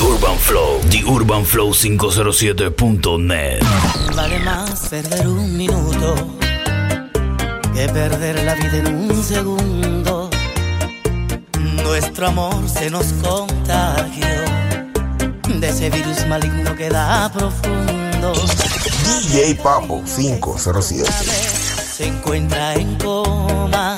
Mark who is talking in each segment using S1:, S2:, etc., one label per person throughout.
S1: The Urban Flow, theurbanflow507.net.
S2: Vale más perder un minuto que perder la vida en un segundo. Nuestro amor se nos contagió de ese virus maligno que da profundo.
S3: DJ Pambo 507
S2: se encuentra en coma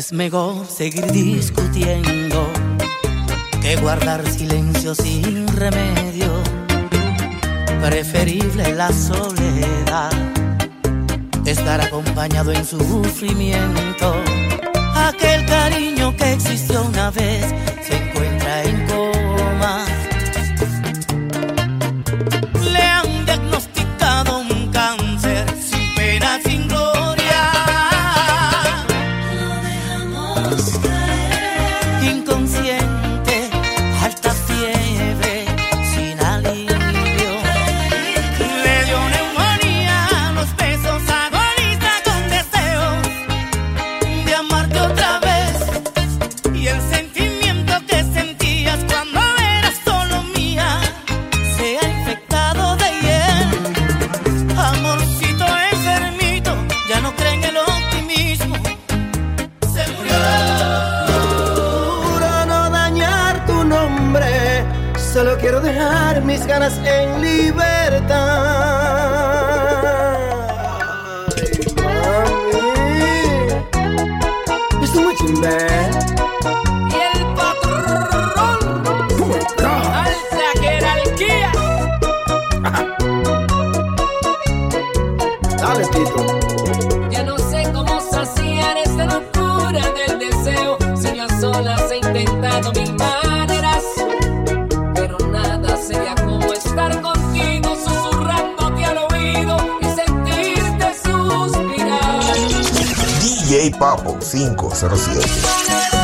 S2: Es mejor seguir discutiendo que guardar silencio sin remedio. Preferible la soledad, estar acompañado en sufrimiento. Aquel cariño que existió una vez se encuentra en
S4: mis ganas en libertad.
S3: Papo 507.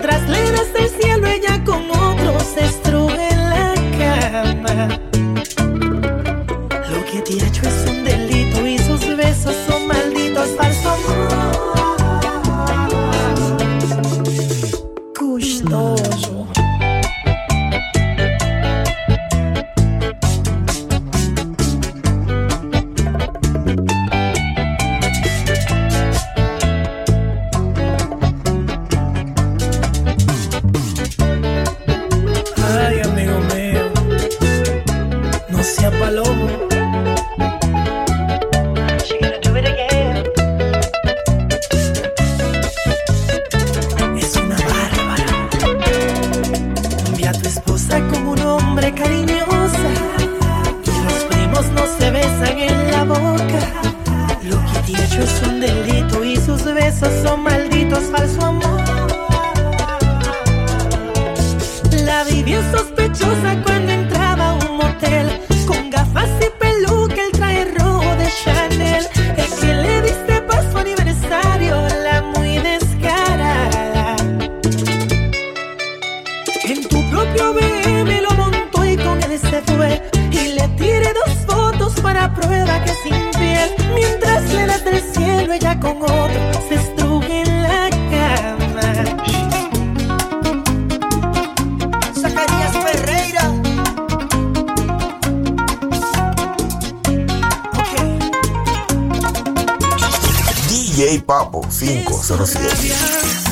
S2: mientras le das el cielo. la
S4: vivió sospechosa. Buenos días.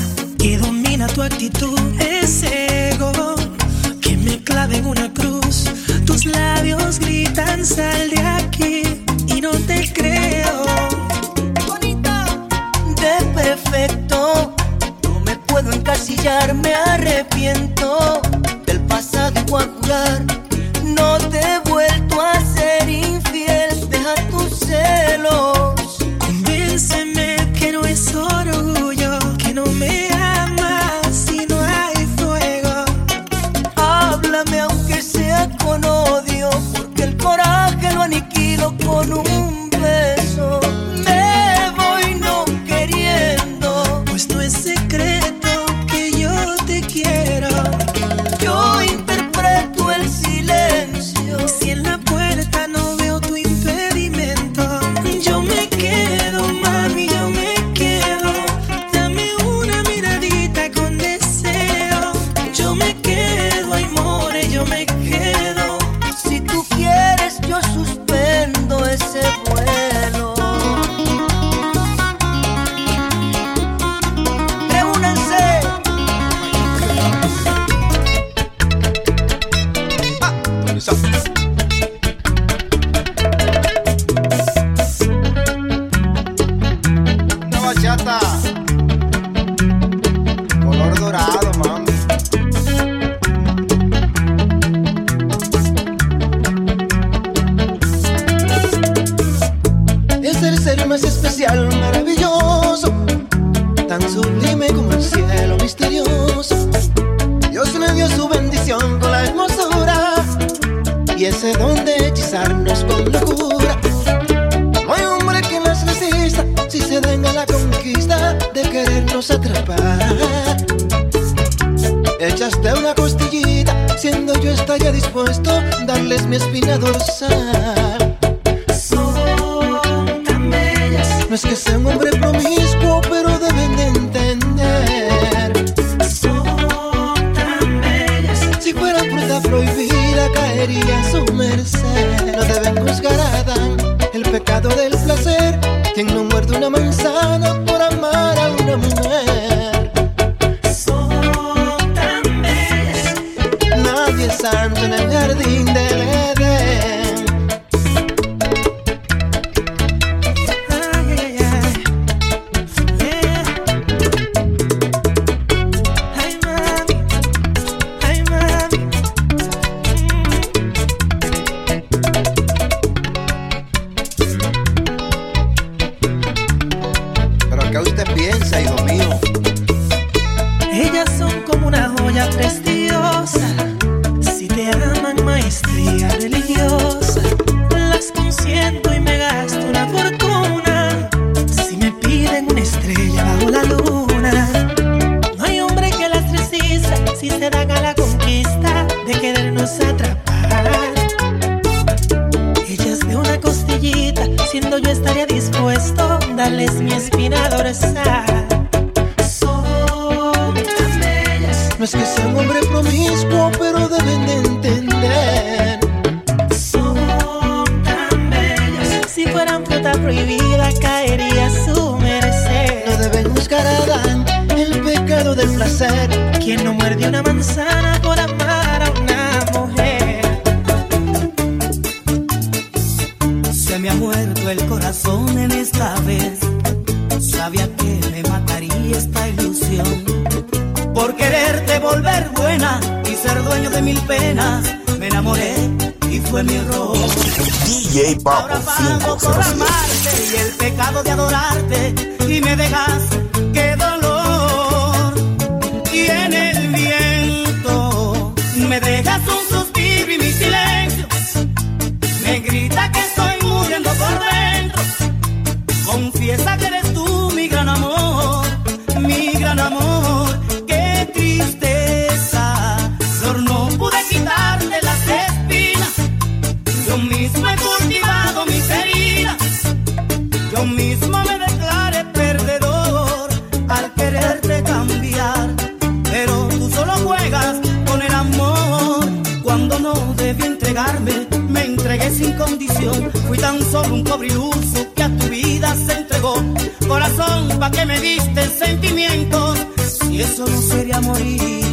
S4: placer. Quien no muerde una manzana
S2: Son tan bellas.
S4: No es que sea un hombre promiscuo, pero deben de entender. Son tan bellas. Si fueran fruta prohibida, caería a su merced. No deben buscar a Adán el pecado del placer. Quien no muerde una manzana por amar a una mujer.
S2: Se me ha muerto el corazón en el volver buena y ser dueño de mil penas. Me enamoré y fue mi error.
S3: DJ
S2: Ahora pago por amarte y el pecado de adorarte y me dejas Fui tan solo un pobre iluso que a tu vida se entregó. Corazón, ¿pa' que me diste sentimientos? Si eso no sería morir.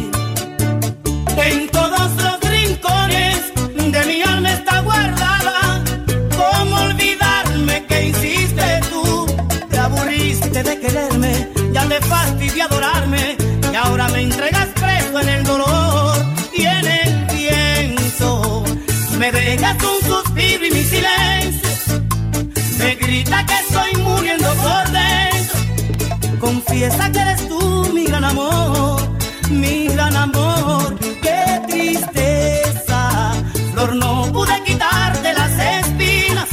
S2: amor, qué tristeza. Flor, no pude quitarte las espinas.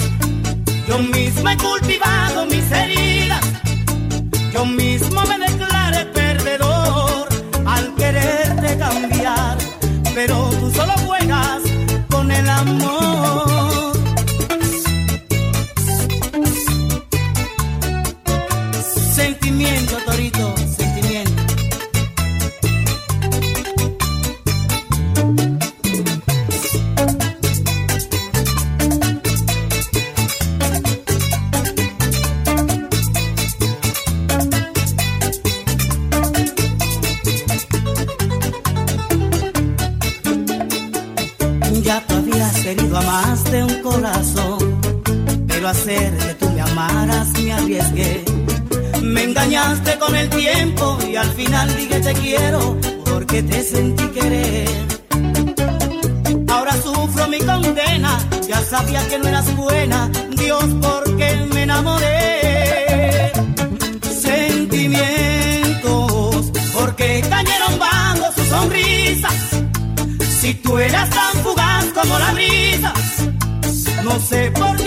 S2: Yo misma he cultivado mis heridas. Yo mismo me Sabía que no eras buena, Dios, porque me enamoré. Sentimientos, porque cayeron bajo sus sonrisas. Si tú eras tan fugaz como la brisa, no sé por qué.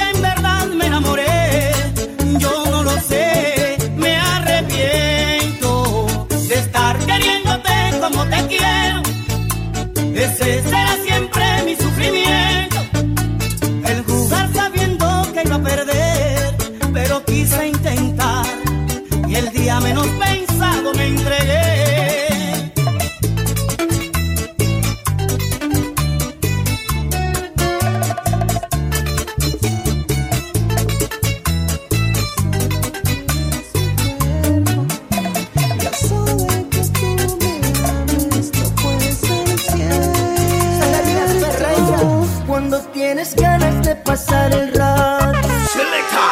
S5: ganas de pasar el rato. Selecta.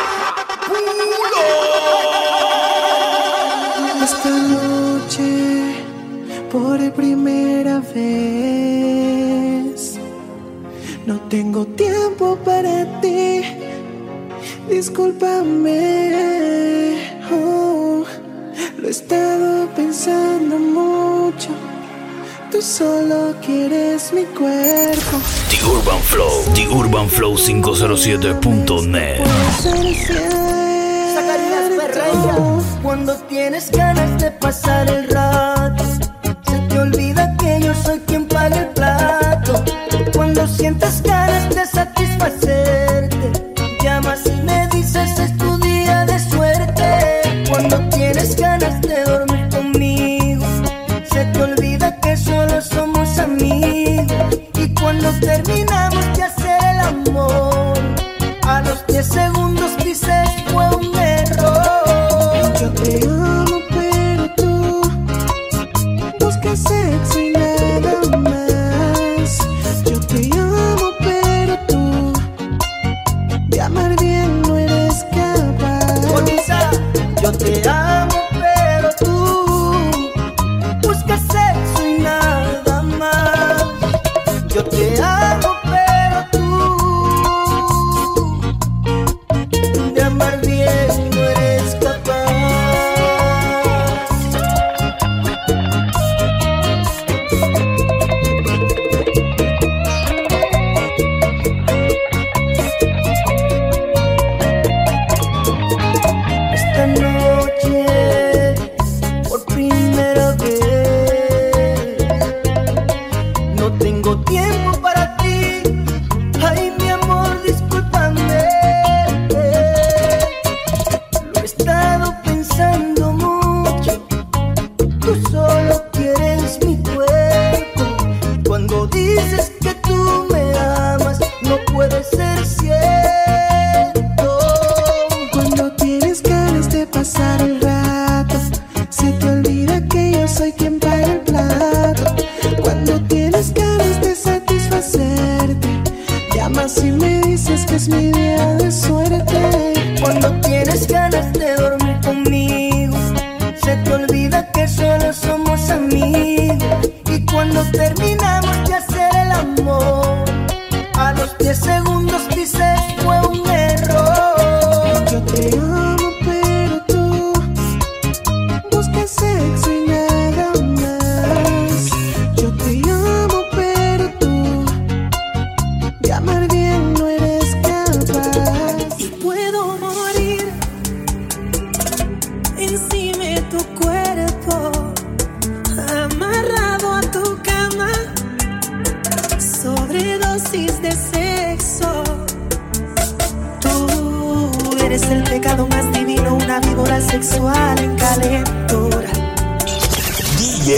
S5: Pulo.
S4: Esta noche, por primera vez, no tengo tiempo para ti. Discúlpame. Oh, lo he estado pensando mucho. Tú solo quieres mi cuerpo
S1: Urban Flow, The Urban Flow 507.net.
S5: Cuando tienes ganas de pasar el rato dices fue un error.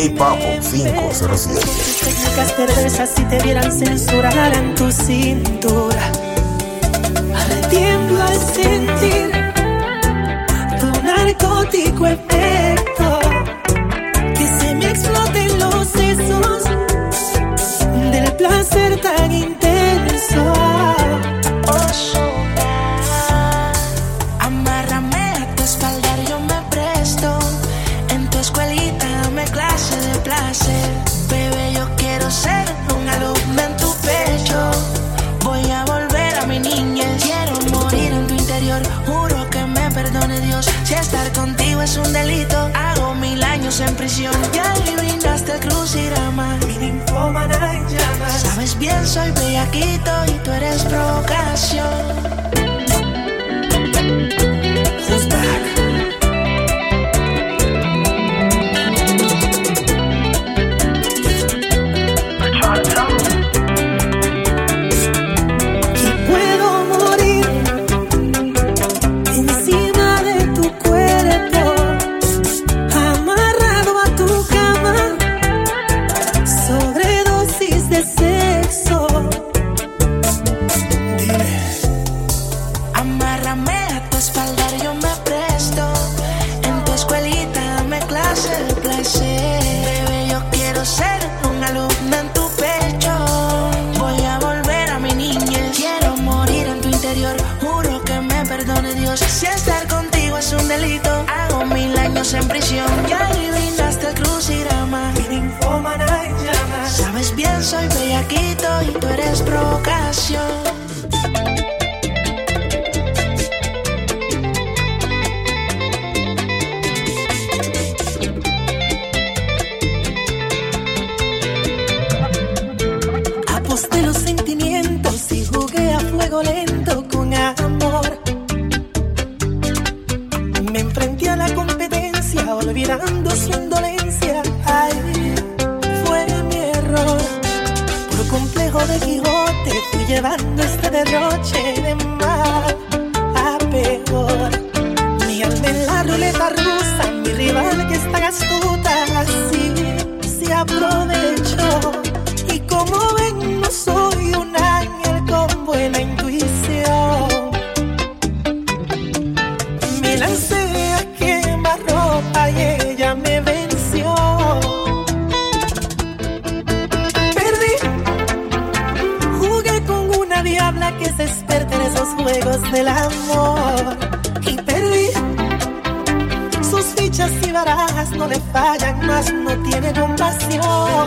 S3: DJ Papo 507.
S4: Tus técnicas perversas si te vieran censurar en tu cintura. Tiemblo al sentir tu narcótico efecto.
S6: soy bellaquito y tú eres provocación. Bellaquito y tú eres provocación.
S4: Diabla que se experta en esos juegos del amor. Y perdí. Sus fichas y barajas no le fallan, más no tiene compasión.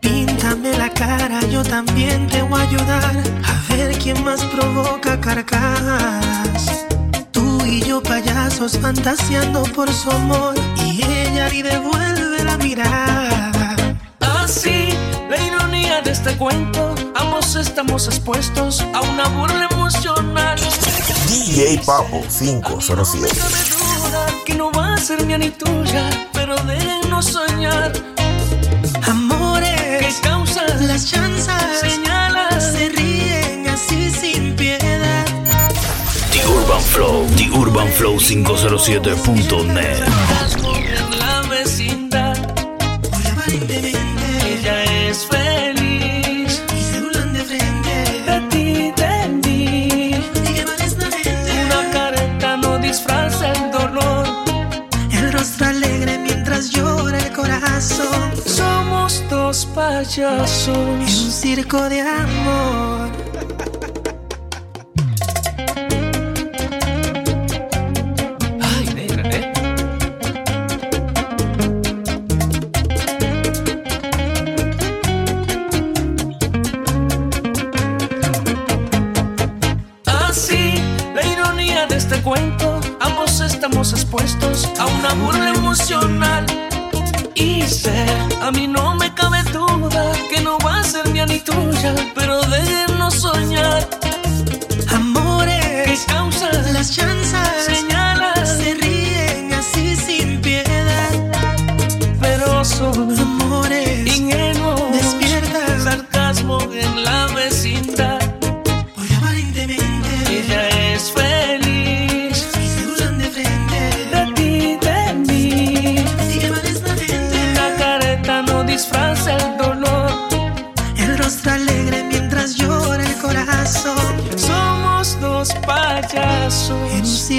S4: Píntame la cara, yo también te voy a ayudar a ver quién más provoca carcajas. Tú y yo payasos fantaseando por su amor y ella ni devuelve la mirada.
S7: Así, ironía de este cuento, ambos estamos expuestos a una burla emocional.
S3: DJ Papo 507.
S7: No me duda que no va a ser mía ni tuya, pero déjenos soñar. ¿Qué
S4: Amores,
S7: causas?
S4: las chanzas
S7: Señalas.
S4: se ríen así sin piedad.
S1: The Urban Flow, The Urban Flow 507.net.
S7: dos
S4: En
S7: payasos.
S4: un circo de amor.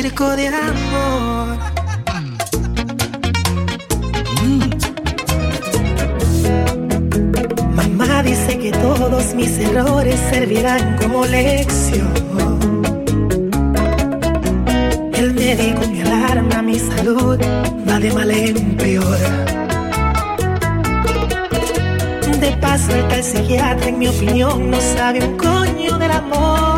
S4: Circo de amor. Mamá dice que todos mis errores servirán como lección. El médico me alarma, mi salud va de mal en peor. De paso, el psiquiatra, en mi opinión, no sabe un coño del amor.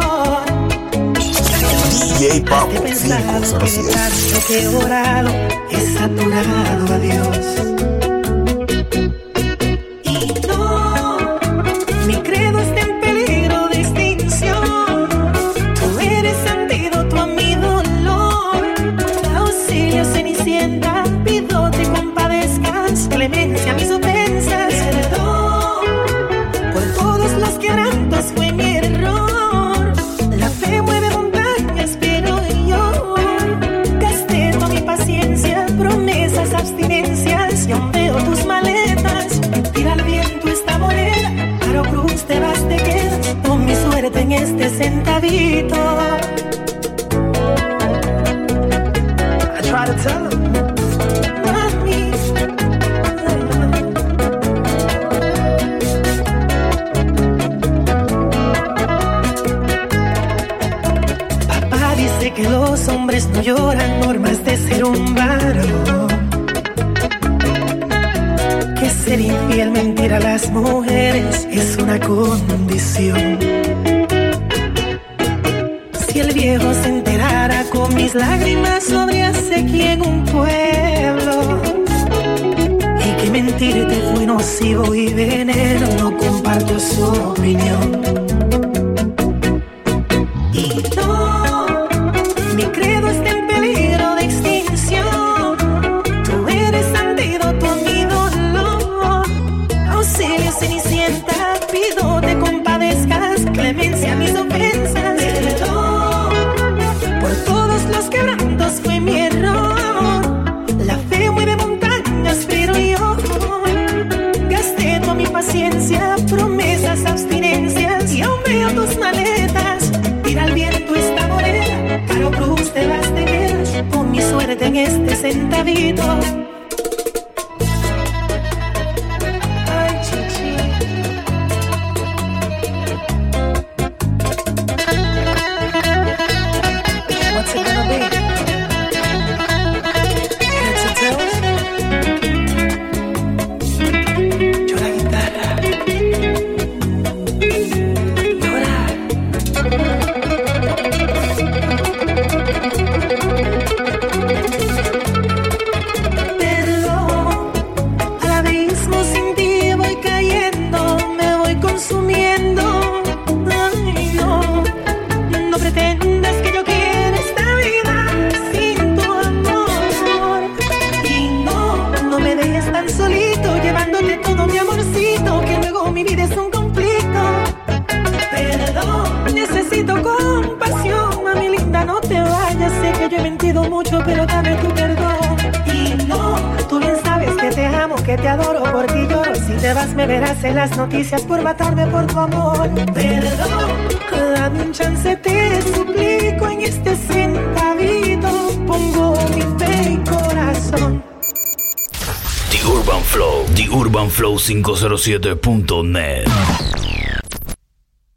S3: DJ Papo
S4: Has de pensar que de
S3: 507.
S4: tanto que he orado he saturado a Dios. Y no, mi credo está en peligro de extinción. Tú eres antídoto a mi dolor. Auxilio, Cenicienta, pido te compadezcas. Clemencia mis mentirte fue nocivo y veneno, no comparto su opinión.
S1: 507.net.